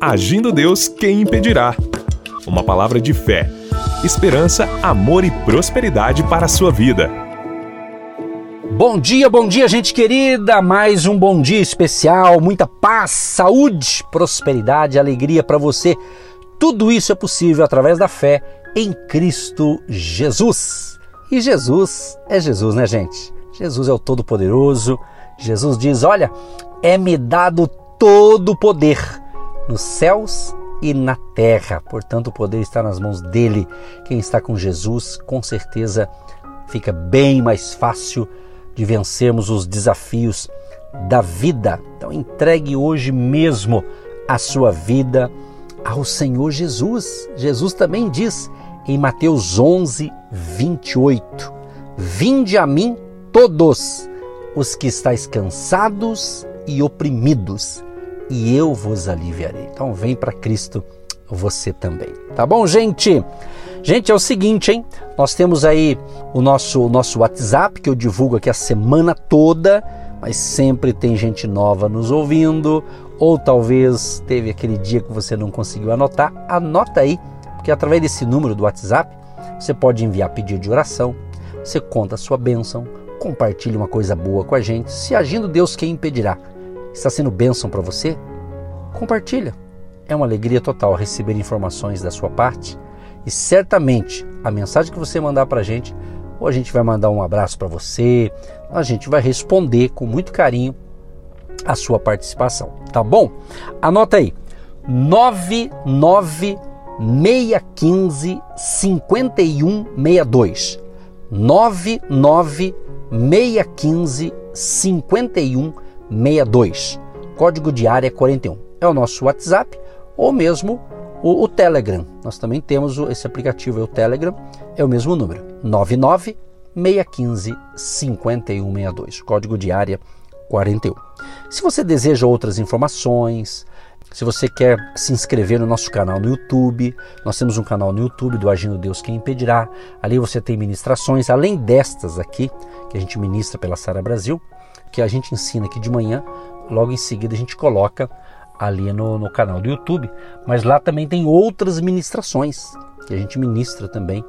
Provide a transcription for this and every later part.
Agindo Deus, quem impedirá? Uma palavra de fé, esperança, amor e prosperidade para a sua vida. Bom dia, bom dia, gente querida! Mais um bom dia especial, muita paz, saúde, prosperidade, alegria para você. Tudo isso é possível através da fé em Cristo Jesus. E Jesus é Jesus, né, gente? Jesus é o Todo-Poderoso. Jesus diz: Olha, é-me dado todo o poder nos céus e na terra. Portanto, o poder está nas mãos dele. Quem está com Jesus, com certeza fica bem mais fácil de vencermos os desafios da vida. Então, entregue hoje mesmo a sua vida ao Senhor Jesus. Jesus também diz em Mateus 11, 28: Vinde a mim todos os que estáis cansados e oprimidos, e eu vos aliviarei. Então vem para Cristo você também. Tá bom, gente? Gente, é o seguinte, hein? Nós temos aí o nosso, o nosso WhatsApp que eu divulgo aqui a semana toda, mas sempre tem gente nova nos ouvindo, ou talvez teve aquele dia que você não conseguiu anotar. Anota aí, porque através desse número do WhatsApp você pode enviar pedido de oração, você conta a sua bênção, compartilhe uma coisa boa com a gente. Se agindo Deus, quem impedirá? Está sendo bênção para você? Compartilha. É uma alegria total receber informações da sua parte e certamente a mensagem que você mandar para a gente, ou a gente vai mandar um abraço para você, a gente vai responder com muito carinho a sua participação, tá bom? Anota aí, 99615 5162. 99615 5162. Código de área 41. É o nosso WhatsApp ou mesmo o, o Telegram. Nós também temos o, esse aplicativo, é o Telegram, é o mesmo número, 99 615 5162, código de área 41. Se você deseja outras informações, se você quer se inscrever no nosso canal no YouTube, nós temos um canal no YouTube do Agindo Deus Quem Impedirá. Ali você tem ministrações, além destas aqui, que a gente ministra pela Sara Brasil, que a gente ensina aqui de manhã, logo em seguida a gente coloca ali no, no canal do YouTube, mas lá também tem outras ministrações que a gente ministra também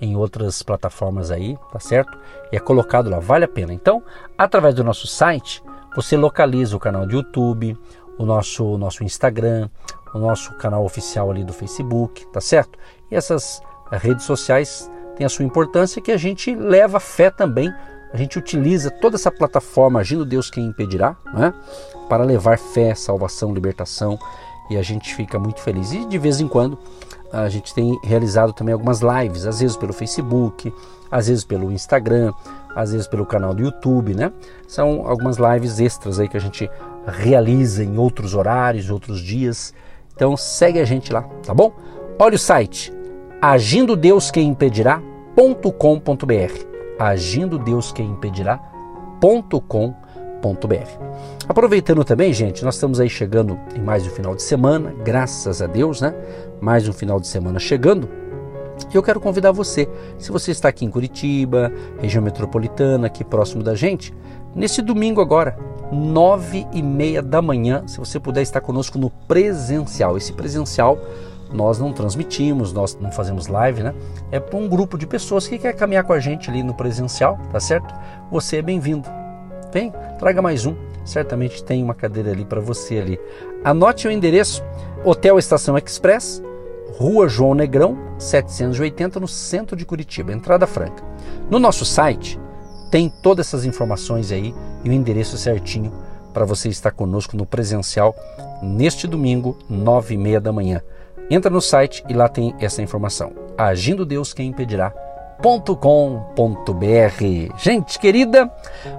em outras plataformas aí, tá certo? E é colocado lá, vale a pena. Então, através do nosso site, você localiza o canal do YouTube, o nosso, o nosso Instagram, o nosso canal oficial ali do Facebook, tá certo? E essas redes sociais têm a sua importância que a gente leva fé também a gente utiliza toda essa plataforma Agindo Deus Quem Impedirá né, para levar fé, salvação, libertação e a gente fica muito feliz. E de vez em quando a gente tem realizado também algumas lives, às vezes pelo Facebook, às vezes pelo Instagram, às vezes pelo canal do YouTube, né? São algumas lives extras aí que a gente realiza em outros horários, outros dias. Então segue a gente lá, tá bom? Olha o site agindo Deus quem impedirá.com.br agindo Deus quem impedirá.com.br. Aproveitando também, gente, nós estamos aí chegando em mais um final de semana, graças a Deus, né? Mais um final de semana chegando. E eu quero convidar você, se você está aqui em Curitiba, região metropolitana, aqui próximo da gente, nesse domingo agora, nove e meia da manhã, se você puder estar conosco no presencial. Esse presencial nós não transmitimos, nós não fazemos live, né? É para um grupo de pessoas que quer caminhar com a gente ali no presencial, tá certo? Você é bem-vindo. Vem, traga mais um. Certamente tem uma cadeira ali para você ali. Anote o endereço: Hotel Estação Express, Rua João Negrão, 780, no centro de Curitiba, entrada franca. No nosso site tem todas essas informações aí e o endereço certinho para você estar conosco no presencial neste domingo, nove e meia da manhã. Entra no site e lá tem essa informação. Agindo Deus quem impedirá. .com.br. Gente querida,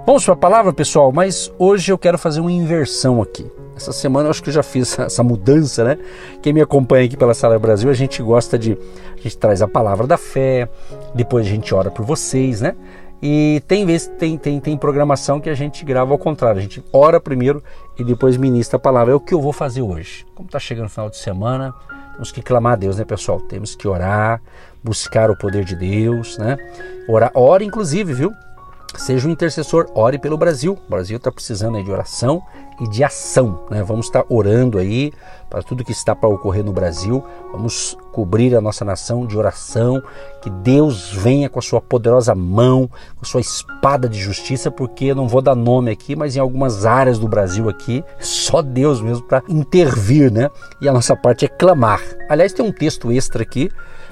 vamos para a palavra, pessoal, mas hoje eu quero fazer uma inversão aqui. Essa semana eu acho que eu já fiz essa mudança, né? Quem me acompanha aqui pela Sala Brasil, a gente gosta de. A gente traz a palavra da fé, depois a gente ora por vocês, né? E tem vezes tem, tem, tem programação que a gente grava ao contrário, a gente ora primeiro e depois ministra a palavra. É o que eu vou fazer hoje. Como está chegando o final de semana, temos que clamar a Deus, né, pessoal? Temos que orar, buscar o poder de Deus, né? Orar, ora inclusive, viu? Seja um intercessor, ore pelo Brasil. O Brasil está precisando de oração e de ação. Né? Vamos estar orando aí para tudo que está para ocorrer no Brasil. Vamos cobrir a nossa nação de oração. Que Deus venha com a sua poderosa mão, com a sua espada de justiça, porque não vou dar nome aqui, mas em algumas áreas do Brasil aqui, só Deus mesmo para intervir, né? E a nossa parte é clamar. Aliás, tem um texto extra aqui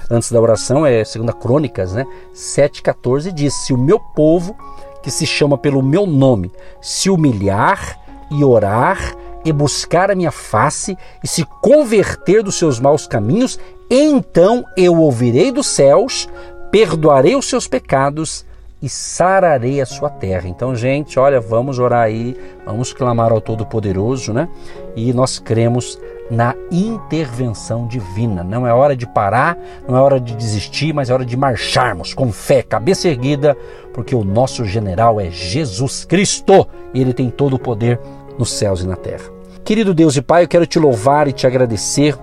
antes da oração, é segunda Crônicas, né? 7:14 diz: "Se o meu povo que se chama pelo meu nome, se humilhar e orar e buscar a minha face e se converter dos seus maus caminhos, então eu ouvirei dos céus, perdoarei os seus pecados e sararei a sua terra. Então, gente, olha, vamos orar aí, vamos clamar ao Todo-Poderoso, né? E nós cremos na intervenção divina. Não é hora de parar, não é hora de desistir, mas é hora de marcharmos com fé, cabeça erguida, porque o nosso general é Jesus Cristo e ele tem todo o poder nos céus e na terra. Querido Deus e Pai, eu quero te louvar e te agradecer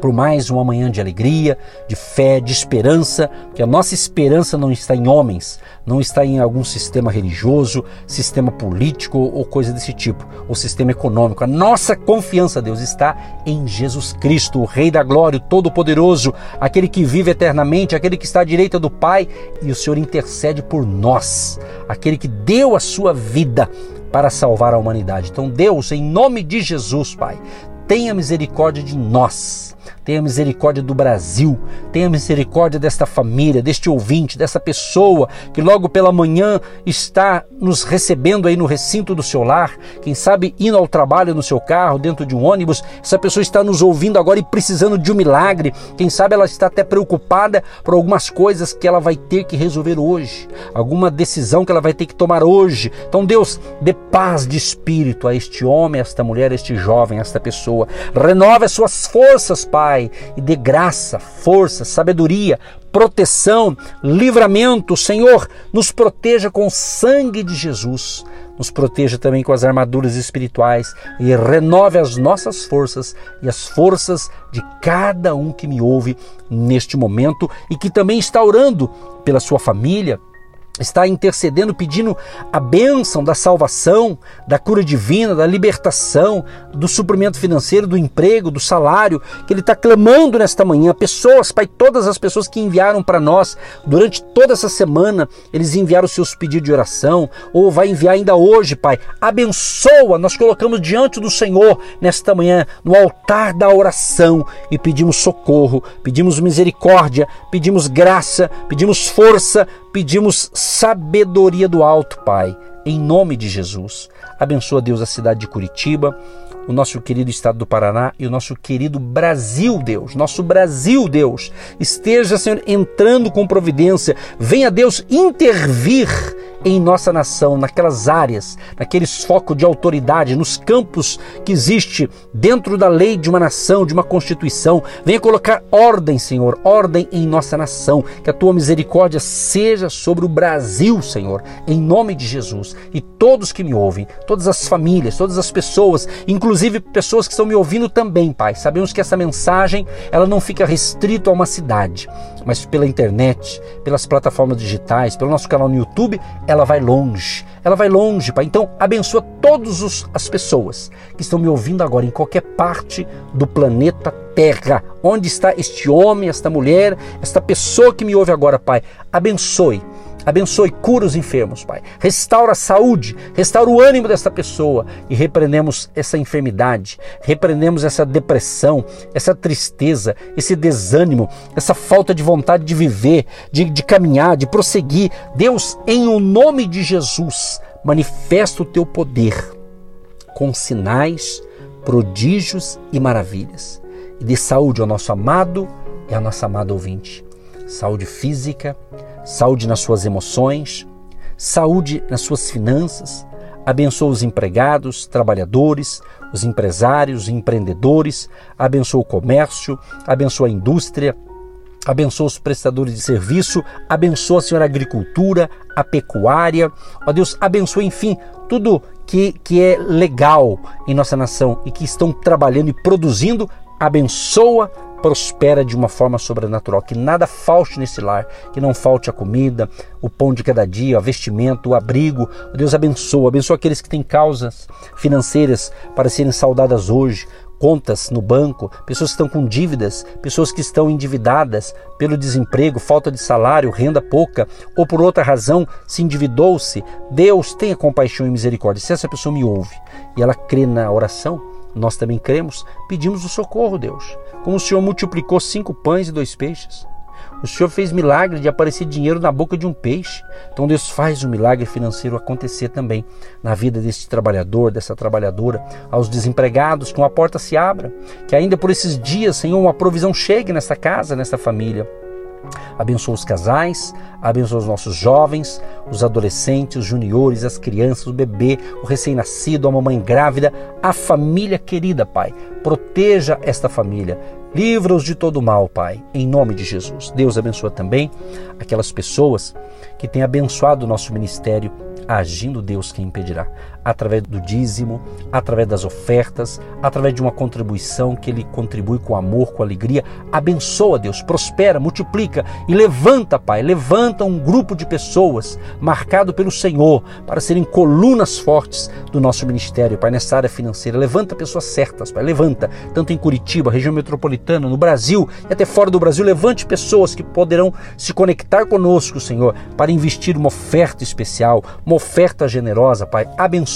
por mais uma manhã de alegria, de fé, de esperança, que a nossa esperança não está em homens, não está em algum sistema religioso, sistema político ou coisa desse tipo, ou sistema econômico. A nossa confiança, Deus, está em Jesus Cristo, o Rei da Glória, o Todo-Poderoso, aquele que vive eternamente, aquele que está à direita do Pai, e o Senhor intercede por nós, aquele que deu a sua vida para salvar a humanidade. Então, Deus, em nome de Jesus, Pai, tenha misericórdia de nós tenha misericórdia do Brasil, tenha misericórdia desta família, deste ouvinte, dessa pessoa que logo pela manhã está nos recebendo aí no recinto do seu lar, quem sabe indo ao trabalho no seu carro, dentro de um ônibus, essa pessoa está nos ouvindo agora e precisando de um milagre, quem sabe ela está até preocupada por algumas coisas que ela vai ter que resolver hoje, alguma decisão que ela vai ter que tomar hoje. Então, Deus, dê paz de espírito a este homem, a esta mulher, a este jovem, a esta pessoa. Renove as suas forças, Pai Pai, e dê graça, força, sabedoria, proteção, livramento. Senhor, nos proteja com o sangue de Jesus. Nos proteja também com as armaduras espirituais e renove as nossas forças e as forças de cada um que me ouve neste momento e que também está orando pela sua família, está intercedendo, pedindo a bênção da salvação, da cura divina, da libertação, do suprimento financeiro, do emprego, do salário, que ele está clamando nesta manhã. Pessoas, Pai, todas as pessoas que enviaram para nós durante toda essa semana, eles enviaram seus pedidos de oração, ou vai enviar ainda hoje, Pai. Abençoa, nós colocamos diante do Senhor nesta manhã, no altar da oração, e pedimos socorro, pedimos misericórdia, pedimos graça, pedimos força, pedimos sabedoria do alto, Pai, em nome de Jesus. Abençoa Deus a cidade de Curitiba, o nosso querido estado do Paraná e o nosso querido Brasil, Deus. Nosso Brasil, Deus. Esteja, Senhor, entrando com providência. Venha, Deus, intervir em nossa nação, naquelas áreas, naqueles focos de autoridade, nos campos que existe dentro da lei de uma nação, de uma constituição. Venha colocar ordem, Senhor, ordem em nossa nação. Que a tua misericórdia seja sobre o Brasil, Senhor, em nome de Jesus. E todos que me ouvem, todas as famílias, todas as pessoas, inclusive pessoas que estão me ouvindo também, Pai. Sabemos que essa mensagem, ela não fica restrita a uma cidade, mas pela internet, pelas plataformas digitais, pelo nosso canal no YouTube, ela vai longe. Ela vai longe, Pai. Então, abençoa todas as pessoas que estão me ouvindo agora em qualquer parte do planeta Terra. Onde está este homem, esta mulher, esta pessoa que me ouve agora, Pai? Abençoe Abençoe, cura os enfermos, Pai. Restaura a saúde, restaura o ânimo dessa pessoa e repreendemos essa enfermidade, repreendemos essa depressão, essa tristeza, esse desânimo, essa falta de vontade de viver, de, de caminhar, de prosseguir. Deus, em o nome de Jesus, manifesta o teu poder com sinais, prodígios e maravilhas. E dê saúde ao nosso amado e à nossa amada ouvinte. Saúde física, saúde nas suas emoções, saúde nas suas finanças. Abençoa os empregados, trabalhadores, os empresários, empreendedores. Abençoa o comércio, abençoa a indústria, abençoa os prestadores de serviço, abençoa, Senhor, a agricultura, a pecuária. Ó Deus, abençoa, enfim, tudo que, que é legal em nossa nação e que estão trabalhando e produzindo. Abençoa prospera de uma forma sobrenatural, que nada falte nesse lar, que não falte a comida, o pão de cada dia, o vestimento, o abrigo. Deus abençoa, abençoa aqueles que têm causas financeiras para serem saudadas hoje, contas no banco, pessoas que estão com dívidas, pessoas que estão endividadas pelo desemprego, falta de salário, renda pouca, ou por outra razão se endividou-se. Deus tenha compaixão e misericórdia. Se essa pessoa me ouve e ela crê na oração, nós também cremos, pedimos o socorro, Deus. Como o Senhor multiplicou cinco pães e dois peixes. O Senhor fez milagre de aparecer dinheiro na boca de um peixe. Então Deus faz o milagre financeiro acontecer também na vida deste trabalhador, dessa trabalhadora, aos desempregados, que uma porta se abra, que ainda por esses dias, Senhor, uma provisão chegue nessa casa, nessa família. Abençoa os casais, abençoa os nossos jovens, os adolescentes, os juniores, as crianças, o bebê, o recém-nascido, a mamãe grávida, a família querida, Pai. Proteja esta família. Livra-os de todo mal, Pai, em nome de Jesus. Deus abençoa também aquelas pessoas que têm abençoado o nosso ministério agindo Deus quem impedirá, através do dízimo, através das ofertas, através de uma contribuição que ele contribui com amor, com alegria. Abençoa Deus, prospera, multiplica e levanta, Pai, levanta um grupo de pessoas marcado pelo Senhor para serem colunas fortes do nosso ministério, Pai, nessa área financeira. Levanta pessoas certas, Pai, levanta, tanto em Curitiba, região metropolitana, no Brasil e até fora do Brasil, levante pessoas que poderão se conectar conosco, Senhor, para investir uma oferta especial, uma oferta generosa, Pai. Abençoa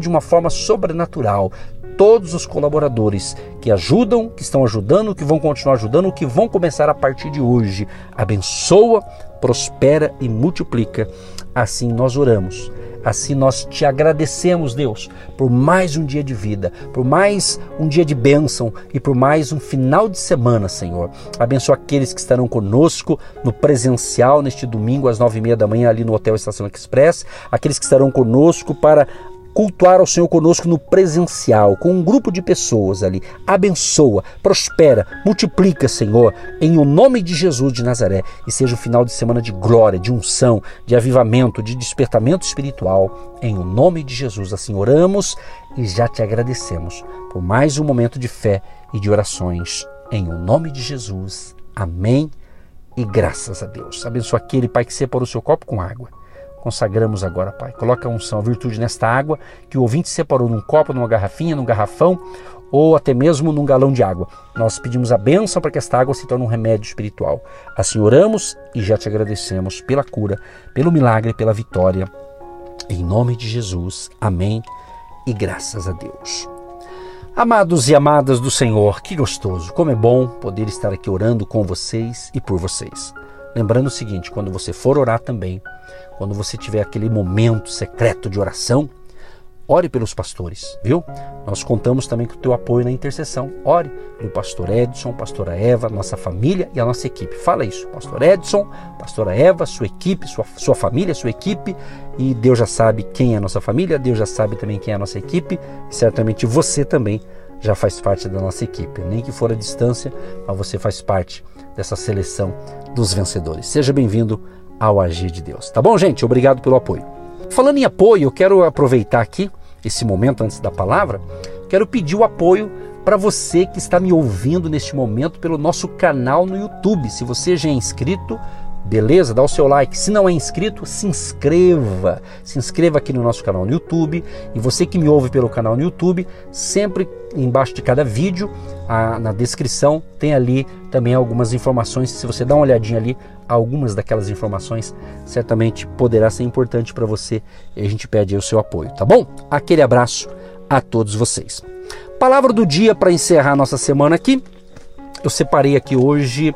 de uma forma sobrenatural todos os colaboradores que ajudam, que estão ajudando, que vão continuar ajudando, que vão começar a partir de hoje. Abençoa, prospera e multiplica. Assim nós oramos Assim nós te agradecemos, Deus, por mais um dia de vida, por mais um dia de bênção e por mais um final de semana, Senhor. Abençoa aqueles que estarão conosco no presencial neste domingo às nove e meia da manhã ali no Hotel Estação Express, aqueles que estarão conosco para cultuar ao Senhor conosco no presencial, com um grupo de pessoas ali. Abençoa, prospera, multiplica, Senhor, em o nome de Jesus de Nazaré. E seja um final de semana de glória, de unção, de avivamento, de despertamento espiritual. Em o nome de Jesus, assim oramos e já te agradecemos por mais um momento de fé e de orações. Em o nome de Jesus. Amém. E graças a Deus. Abençoa aquele Pai que separou o seu copo com água consagramos agora, Pai. Coloca a unção, a virtude nesta água que o ouvinte separou num copo, numa garrafinha, num garrafão ou até mesmo num galão de água. Nós pedimos a bênção para que esta água se torne um remédio espiritual. Assim oramos e já te agradecemos pela cura, pelo milagre, pela vitória. Em nome de Jesus. Amém. E graças a Deus. Amados e amadas do Senhor, que gostoso, como é bom poder estar aqui orando com vocês e por vocês. Lembrando o seguinte: quando você for orar também, quando você tiver aquele momento secreto de oração, ore pelos pastores, viu? Nós contamos também com o teu apoio na intercessão. Ore pelo pastor Edson, pastora Eva, nossa família e a nossa equipe. Fala isso, pastor Edson, pastora Eva, sua equipe, sua, sua família, sua equipe. E Deus já sabe quem é a nossa família, Deus já sabe também quem é a nossa equipe. E certamente você também já faz parte da nossa equipe. Nem que for a distância, mas você faz parte dessa seleção dos vencedores. Seja bem-vindo ao agir de Deus. Tá bom, gente? Obrigado pelo apoio. Falando em apoio, eu quero aproveitar aqui esse momento antes da palavra, quero pedir o apoio para você que está me ouvindo neste momento pelo nosso canal no YouTube. Se você já é inscrito, Beleza? Dá o seu like. Se não é inscrito, se inscreva. Se inscreva aqui no nosso canal no YouTube. E você que me ouve pelo canal no YouTube, sempre embaixo de cada vídeo, a, na descrição, tem ali também algumas informações. Se você dá uma olhadinha ali, algumas daquelas informações certamente poderá ser importante para você e a gente pede o seu apoio, tá bom? Aquele abraço a todos vocês. Palavra do dia para encerrar nossa semana aqui. Eu separei aqui hoje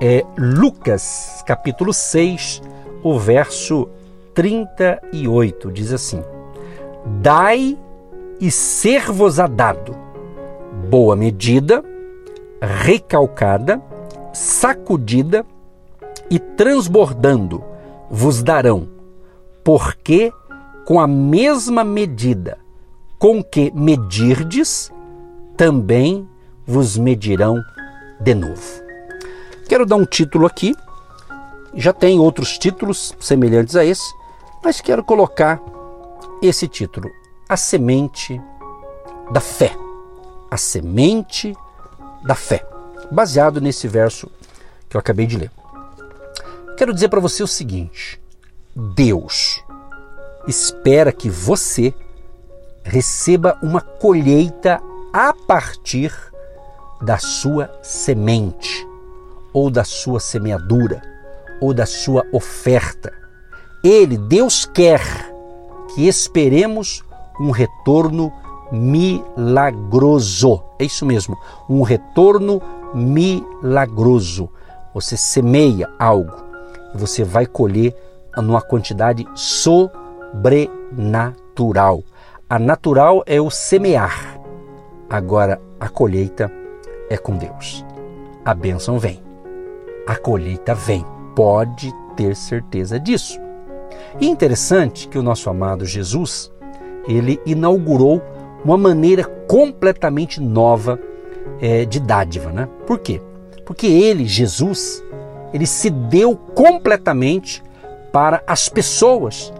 é Lucas, capítulo 6, o verso 38, diz assim: Dai e ser-vos-á dado, boa medida, recalcada, sacudida e transbordando vos darão, porque com a mesma medida com que medirdes, também vos medirão de novo. Quero dar um título aqui, já tem outros títulos semelhantes a esse, mas quero colocar esse título: A Semente da Fé. A Semente da Fé. baseado nesse verso que eu acabei de ler. Quero dizer para você o seguinte: Deus espera que você receba uma colheita a partir da sua semente, ou da sua semeadura, ou da sua oferta. Ele, Deus, quer que esperemos um retorno milagroso. É isso mesmo, um retorno milagroso. Você semeia algo e você vai colher numa quantidade sobrenatural. A natural é o semear. Agora a colheita é com Deus. A bênção vem. A colheita vem. Pode ter certeza disso. E interessante que o nosso amado Jesus, ele inaugurou uma maneira completamente nova é, de dádiva, né? Por quê? Porque ele, Jesus, ele se deu completamente para as pessoas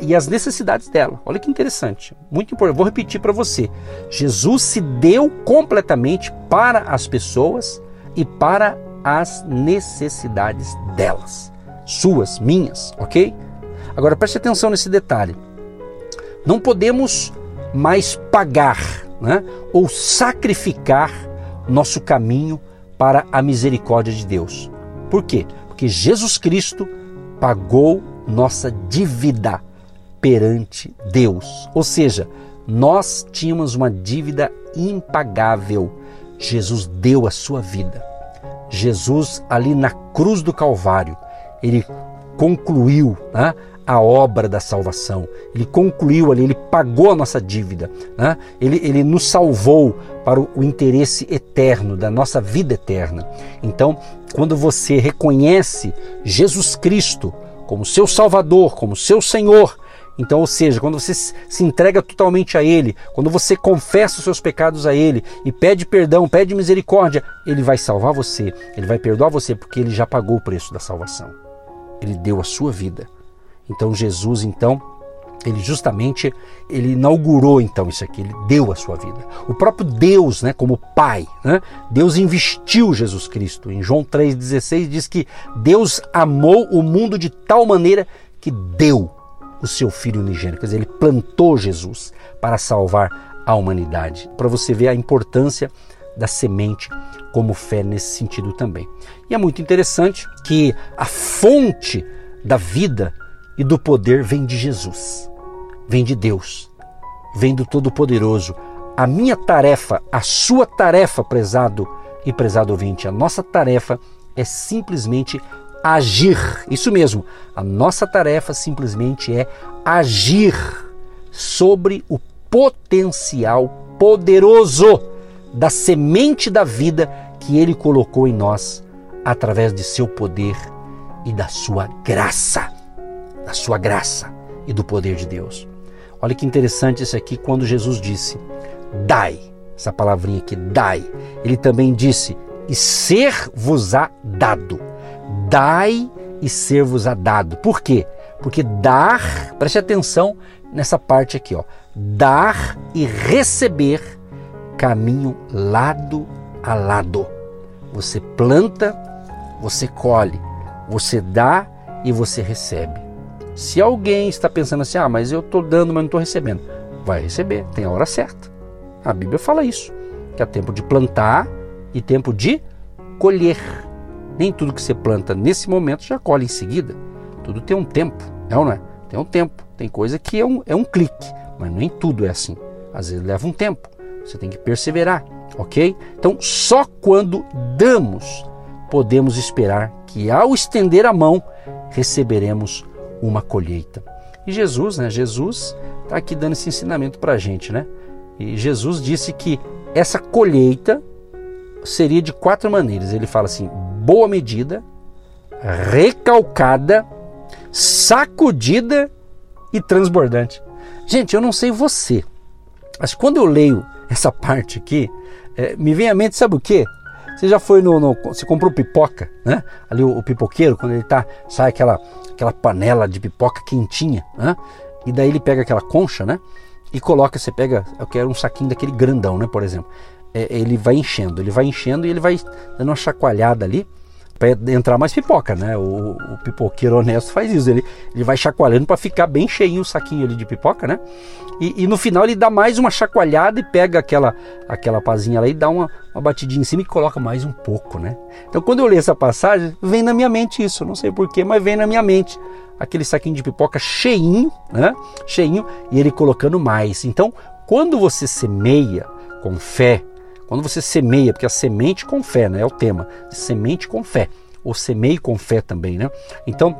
e as necessidades dela. Olha que interessante, muito importante. Vou repetir para você. Jesus se deu completamente para as pessoas e para as necessidades delas, suas, minhas, ok? Agora preste atenção nesse detalhe. Não podemos mais pagar né, ou sacrificar nosso caminho para a misericórdia de Deus. Por quê? Porque Jesus Cristo pagou nossa dívida perante Deus. Ou seja, nós tínhamos uma dívida impagável. Jesus deu a sua vida. Jesus, ali na cruz do Calvário, ele concluiu né, a obra da salvação. Ele concluiu ali, ele pagou a nossa dívida. Né? Ele, ele nos salvou para o, o interesse eterno, da nossa vida eterna. Então, quando você reconhece Jesus Cristo como seu Salvador, como seu Senhor, então, ou seja, quando você se entrega totalmente a Ele, quando você confessa os seus pecados a Ele e pede perdão, pede misericórdia, Ele vai salvar você, Ele vai perdoar você, porque Ele já pagou o preço da salvação. Ele deu a sua vida. Então, Jesus, então, ele justamente ele inaugurou então isso aqui, ele deu a sua vida. O próprio Deus, né, como Pai, né, Deus investiu Jesus Cristo. Em João 3,16 diz que Deus amou o mundo de tal maneira que deu o seu Filho unigênito. Quer dizer, ele plantou Jesus para salvar a humanidade. Para você ver a importância da semente como fé nesse sentido também. E é muito interessante que a fonte da vida e do poder vem de Jesus, vem de Deus, vem do Todo-Poderoso. A minha tarefa, a sua tarefa, prezado e prezado ouvinte, a nossa tarefa é simplesmente agir. Isso mesmo, a nossa tarefa simplesmente é agir sobre o potencial poderoso da semente da vida que Ele colocou em nós através de seu poder e da sua graça. Da sua graça e do poder de Deus. Olha que interessante isso aqui quando Jesus disse: Dai, essa palavrinha aqui, dai. Ele também disse: E ser-vos-á dado dai e ser-vos-á dado. Por quê? Porque dar, preste atenção nessa parte aqui, ó. Dar e receber caminho lado a lado. Você planta, você colhe, você dá e você recebe. Se alguém está pensando assim, ah, mas eu estou dando, mas não estou recebendo, vai receber, tem a hora certa. A Bíblia fala isso, que há tempo de plantar e tempo de colher. Nem tudo que você planta nesse momento já colhe em seguida. Tudo tem um tempo, é ou não é? Tem um tempo. Tem coisa que é um, é um clique, mas nem tudo é assim. Às vezes leva um tempo. Você tem que perseverar, ok? Então, só quando damos podemos esperar que ao estender a mão receberemos uma colheita. E Jesus, né? Jesus está aqui dando esse ensinamento para a gente, né? E Jesus disse que essa colheita seria de quatro maneiras. Ele fala assim: boa medida, recalcada, sacudida e transbordante. Gente, eu não sei você, mas quando eu leio essa parte aqui, é, me vem à mente, sabe o que? Você já foi no, no, Você comprou pipoca, né? Ali o, o, pipoqueiro, quando ele tá. Sai aquela, aquela panela de pipoca quentinha, né? E daí ele pega aquela concha, né? E coloca, você pega, eu quero um saquinho daquele grandão, né? Por exemplo. É, ele vai enchendo, ele vai enchendo e ele vai dando uma chacoalhada ali para entrar mais pipoca, né? O, o, pipoqueiro honesto faz isso, ele, ele vai chacoalhando para ficar bem cheinho o saquinho ali de pipoca, né? E, e, no final ele dá mais uma chacoalhada e pega aquela aquela pazinha lá e dá uma, uma batidinha em cima e coloca mais um pouco, né? Então quando eu leio essa passagem, vem na minha mente isso, não sei porquê, mas vem na minha mente aquele saquinho de pipoca cheinho, né? Cheinho e ele colocando mais. Então quando você semeia com fé, quando você semeia, porque a semente com fé, né, é o tema, semente com fé, ou semeie com fé também, né? Então,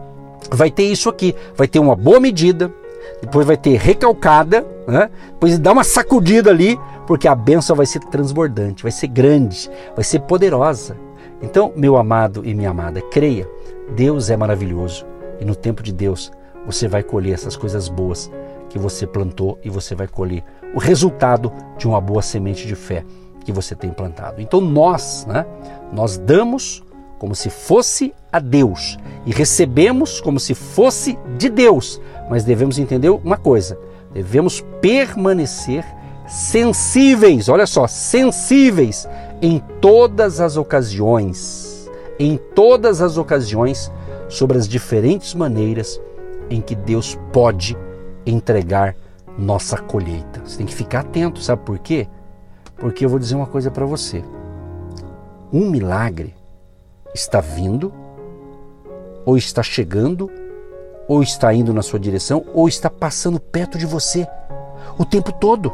vai ter isso aqui, vai ter uma boa medida, depois vai ter recalcada, né? depois dá uma sacudida ali, porque a benção vai ser transbordante, vai ser grande, vai ser poderosa. Então, meu amado e minha amada, creia, Deus é maravilhoso e no tempo de Deus você vai colher essas coisas boas que você plantou e você vai colher o resultado de uma boa semente de fé que você tem plantado. Então nós, né, nós damos como se fosse a Deus e recebemos como se fosse de Deus. Mas devemos entender uma coisa: devemos permanecer sensíveis, olha só, sensíveis em todas as ocasiões, em todas as ocasiões, sobre as diferentes maneiras em que Deus pode entregar nossa colheita. Você tem que ficar atento, sabe por quê? Porque eu vou dizer uma coisa para você. Um milagre está vindo, ou está chegando, ou está indo na sua direção, ou está passando perto de você o tempo todo.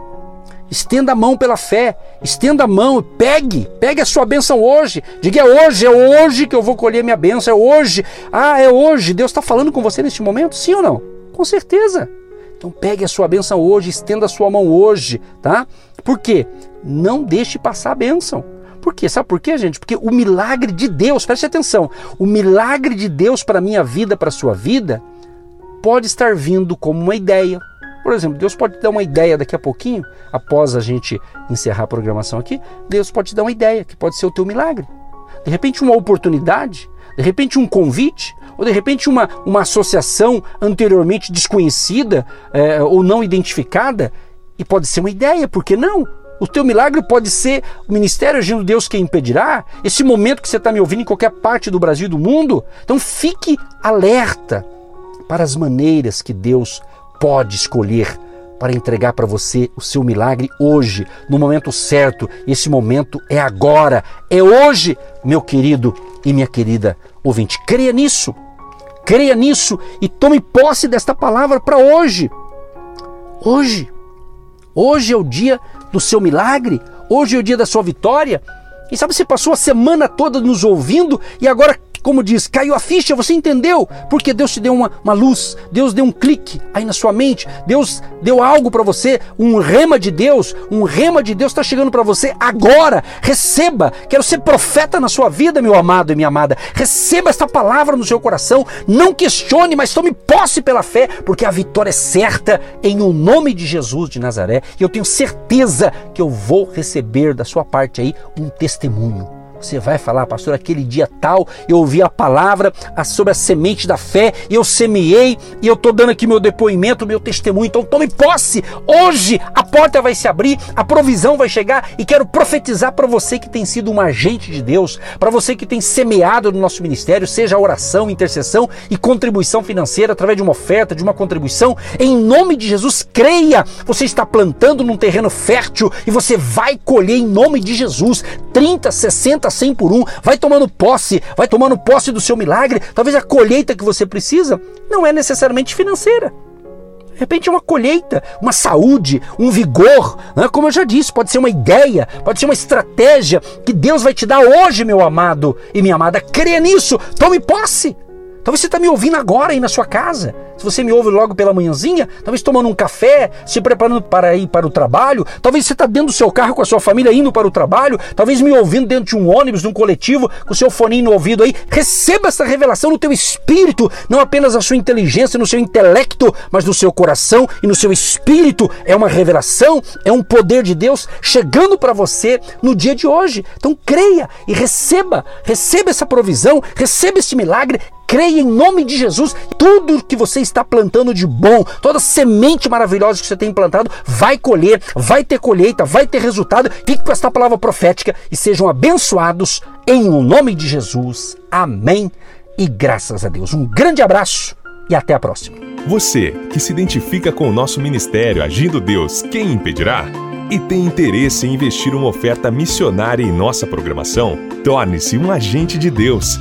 Estenda a mão pela fé, estenda a mão, pegue, pegue a sua bênção hoje. Diga é hoje, é hoje que eu vou colher minha bênção, é hoje. Ah, é hoje. Deus está falando com você neste momento? Sim ou não? Com certeza. Então pegue a sua bênção hoje, estenda a sua mão hoje, tá? Por quê? Não deixe passar a bênção. Por quê? Sabe por quê, gente? Porque o milagre de Deus, preste atenção, o milagre de Deus para a minha vida, para a sua vida, pode estar vindo como uma ideia. Por exemplo, Deus pode te dar uma ideia daqui a pouquinho, após a gente encerrar a programação aqui, Deus pode te dar uma ideia que pode ser o teu milagre. De repente, uma oportunidade, de repente, um convite, ou de repente uma, uma associação anteriormente desconhecida é, ou não identificada, e pode ser uma ideia, por que não? O teu milagre pode ser o ministério agindo Deus quem impedirá. Esse momento que você está me ouvindo em qualquer parte do Brasil e do mundo. Então fique alerta para as maneiras que Deus pode escolher para entregar para você o seu milagre hoje, no momento certo. Esse momento é agora, é hoje, meu querido e minha querida ouvinte. Creia nisso. Creia nisso e tome posse desta palavra para hoje. Hoje. Hoje é o dia do seu milagre. Hoje é o dia da sua vitória. E sabe, você passou a semana toda nos ouvindo e agora como diz, caiu a ficha, você entendeu? Porque Deus te deu uma, uma luz, Deus deu um clique aí na sua mente, Deus deu algo para você, um rema de Deus, um rema de Deus está chegando para você agora. Receba, quero ser profeta na sua vida, meu amado e minha amada. Receba esta palavra no seu coração, não questione, mas tome posse pela fé, porque a vitória é certa em o nome de Jesus de Nazaré. E eu tenho certeza que eu vou receber da sua parte aí um testemunho você vai falar, pastor, aquele dia tal, eu ouvi a palavra sobre a semente da fé, e eu semeei, e eu estou dando aqui meu depoimento, meu testemunho. Então tome posse. Hoje a porta vai se abrir, a provisão vai chegar, e quero profetizar para você que tem sido um agente de Deus, para você que tem semeado no nosso ministério, seja oração, intercessão e contribuição financeira através de uma oferta, de uma contribuição. Em nome de Jesus, creia. Você está plantando num terreno fértil e você vai colher em nome de Jesus 30, 60, 100 por um, vai tomando posse, vai tomando posse do seu milagre. Talvez a colheita que você precisa não é necessariamente financeira. De repente é uma colheita, uma saúde, um vigor, né? como eu já disse, pode ser uma ideia, pode ser uma estratégia que Deus vai te dar hoje, meu amado e minha amada. Creia nisso, tome posse. Talvez você está me ouvindo agora aí na sua casa. Se você me ouve logo pela manhãzinha, talvez tomando um café, se preparando para ir para o trabalho. Talvez você está dentro do seu carro com a sua família indo para o trabalho. Talvez me ouvindo dentro de um ônibus, de um coletivo, com o seu foninho no ouvido aí. Receba essa revelação no teu espírito, não apenas na sua inteligência, no seu intelecto, mas no seu coração e no seu espírito. É uma revelação, é um poder de Deus chegando para você no dia de hoje. Então creia e receba, receba essa provisão, receba esse milagre creia em nome de Jesus. Tudo que você está plantando de bom, toda semente maravilhosa que você tem plantado, vai colher, vai ter colheita, vai ter resultado. Fique com esta palavra profética e sejam abençoados em o nome de Jesus. Amém. E graças a Deus. Um grande abraço e até a próxima. Você que se identifica com o nosso ministério Agindo Deus, quem impedirá? E tem interesse em investir uma oferta missionária em nossa programação? Torne-se um agente de Deus